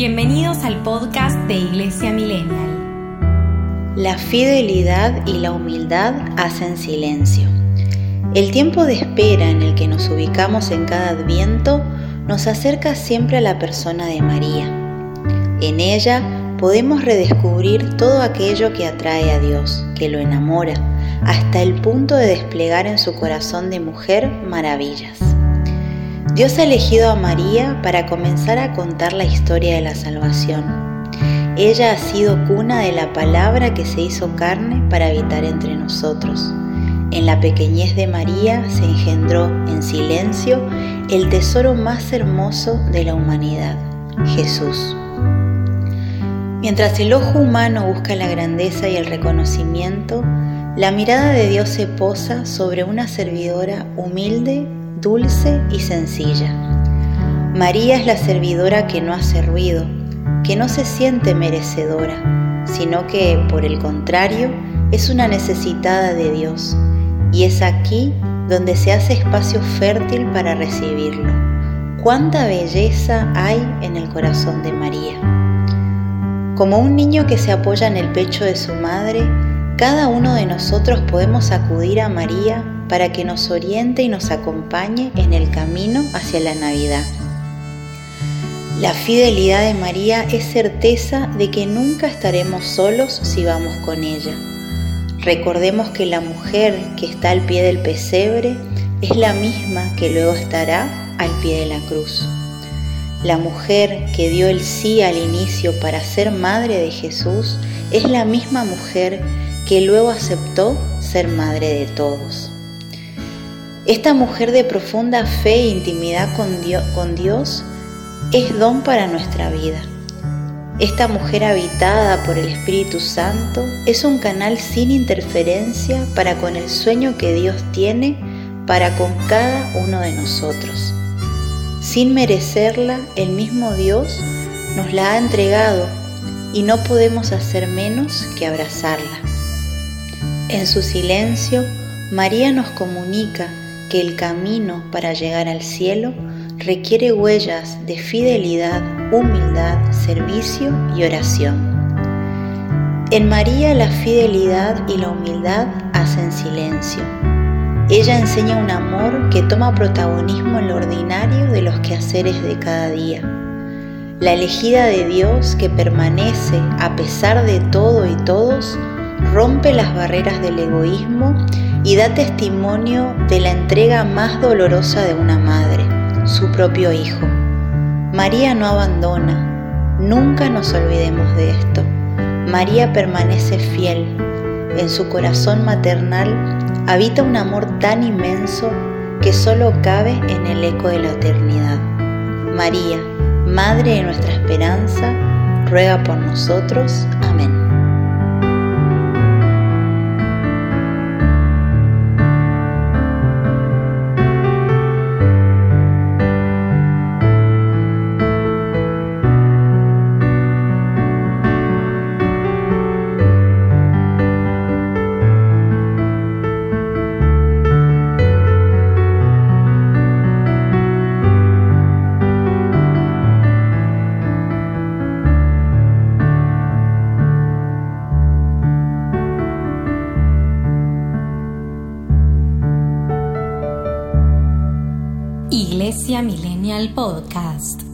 Bienvenidos al podcast de Iglesia Millennial. La fidelidad y la humildad hacen silencio. El tiempo de espera en el que nos ubicamos en cada adviento nos acerca siempre a la persona de María. En ella podemos redescubrir todo aquello que atrae a Dios, que lo enamora, hasta el punto de desplegar en su corazón de mujer maravillas. Dios ha elegido a María para comenzar a contar la historia de la salvación. Ella ha sido cuna de la palabra que se hizo carne para habitar entre nosotros. En la pequeñez de María se engendró en silencio el tesoro más hermoso de la humanidad, Jesús. Mientras el ojo humano busca la grandeza y el reconocimiento, la mirada de Dios se posa sobre una servidora humilde dulce y sencilla. María es la servidora que no hace ruido, que no se siente merecedora, sino que, por el contrario, es una necesitada de Dios, y es aquí donde se hace espacio fértil para recibirlo. Cuánta belleza hay en el corazón de María. Como un niño que se apoya en el pecho de su madre, cada uno de nosotros podemos acudir a María para que nos oriente y nos acompañe en el camino hacia la Navidad. La fidelidad de María es certeza de que nunca estaremos solos si vamos con ella. Recordemos que la mujer que está al pie del pesebre es la misma que luego estará al pie de la cruz. La mujer que dio el sí al inicio para ser madre de Jesús es la misma mujer que luego aceptó ser madre de todos. Esta mujer de profunda fe e intimidad con Dios, con Dios es don para nuestra vida. Esta mujer habitada por el Espíritu Santo es un canal sin interferencia para con el sueño que Dios tiene para con cada uno de nosotros. Sin merecerla, el mismo Dios nos la ha entregado y no podemos hacer menos que abrazarla. En su silencio, María nos comunica que el camino para llegar al cielo requiere huellas de fidelidad, humildad, servicio y oración. En María la fidelidad y la humildad hacen silencio. Ella enseña un amor que toma protagonismo en lo ordinario de los quehaceres de cada día. La elegida de Dios que permanece a pesar de todo y todos, rompe las barreras del egoísmo y da testimonio de la entrega más dolorosa de una madre, su propio hijo. María no abandona, nunca nos olvidemos de esto. María permanece fiel, en su corazón maternal habita un amor tan inmenso que solo cabe en el eco de la eternidad. María, Madre de nuestra esperanza, ruega por nosotros. Amén. Iglesia Millennial Podcast.